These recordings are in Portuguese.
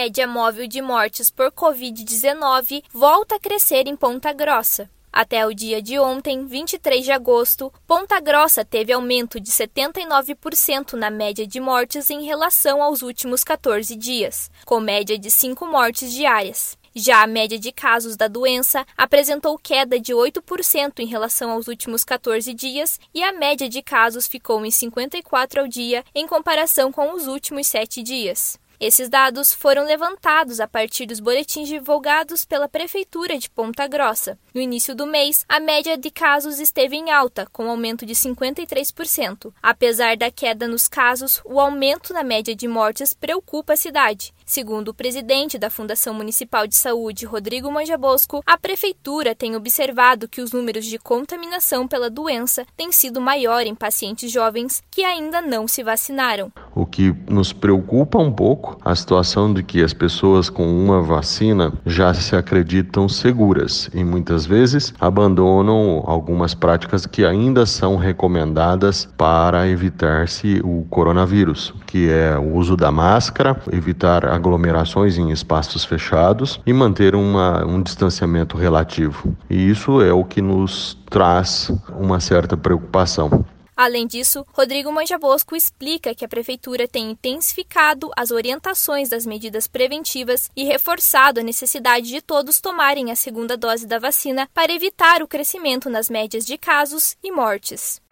média móvel de mortes por Covid-19 volta a crescer em Ponta Grossa. Até o dia de ontem, 23 de agosto, Ponta Grossa teve aumento de 79% na média de mortes em relação aos últimos 14 dias, com média de 5 mortes diárias. Já a média de casos da doença apresentou queda de 8% em relação aos últimos 14 dias e a média de casos ficou em 54 ao dia em comparação com os últimos 7 dias. Esses dados foram levantados a partir dos boletins divulgados pela Prefeitura de Ponta Grossa. No início do mês, a média de casos esteve em alta, com aumento de 53%. Apesar da queda nos casos, o aumento na média de mortes preocupa a cidade. Segundo o presidente da Fundação Municipal de Saúde, Rodrigo Manjabosco, a prefeitura tem observado que os números de contaminação pela doença têm sido maior em pacientes jovens que ainda não se vacinaram. O que nos preocupa um pouco a situação de que as pessoas com uma vacina já se acreditam seguras e muitas vezes abandonam algumas práticas que ainda são recomendadas para evitar-se o coronavírus, que é o uso da máscara, evitar a aglomerações em espaços fechados e manter uma, um distanciamento relativo. E isso é o que nos traz uma certa preocupação. Além disso, Rodrigo Manjabosco explica que a Prefeitura tem intensificado as orientações das medidas preventivas e reforçado a necessidade de todos tomarem a segunda dose da vacina para evitar o crescimento nas médias de casos e mortes.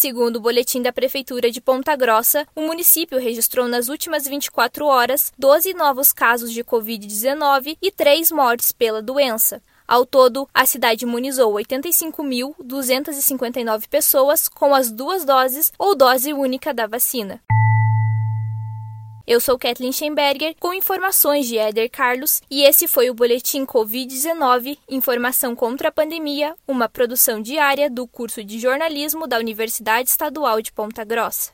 Segundo o boletim da Prefeitura de Ponta Grossa, o município registrou nas últimas 24 horas 12 novos casos de Covid-19 e 3 mortes pela doença. Ao todo, a cidade imunizou 85.259 pessoas com as duas doses ou dose única da vacina. Eu sou Kathleen Schemberger com informações de Éder Carlos e esse foi o Boletim Covid-19 Informação contra a Pandemia, uma produção diária do curso de jornalismo da Universidade Estadual de Ponta Grossa.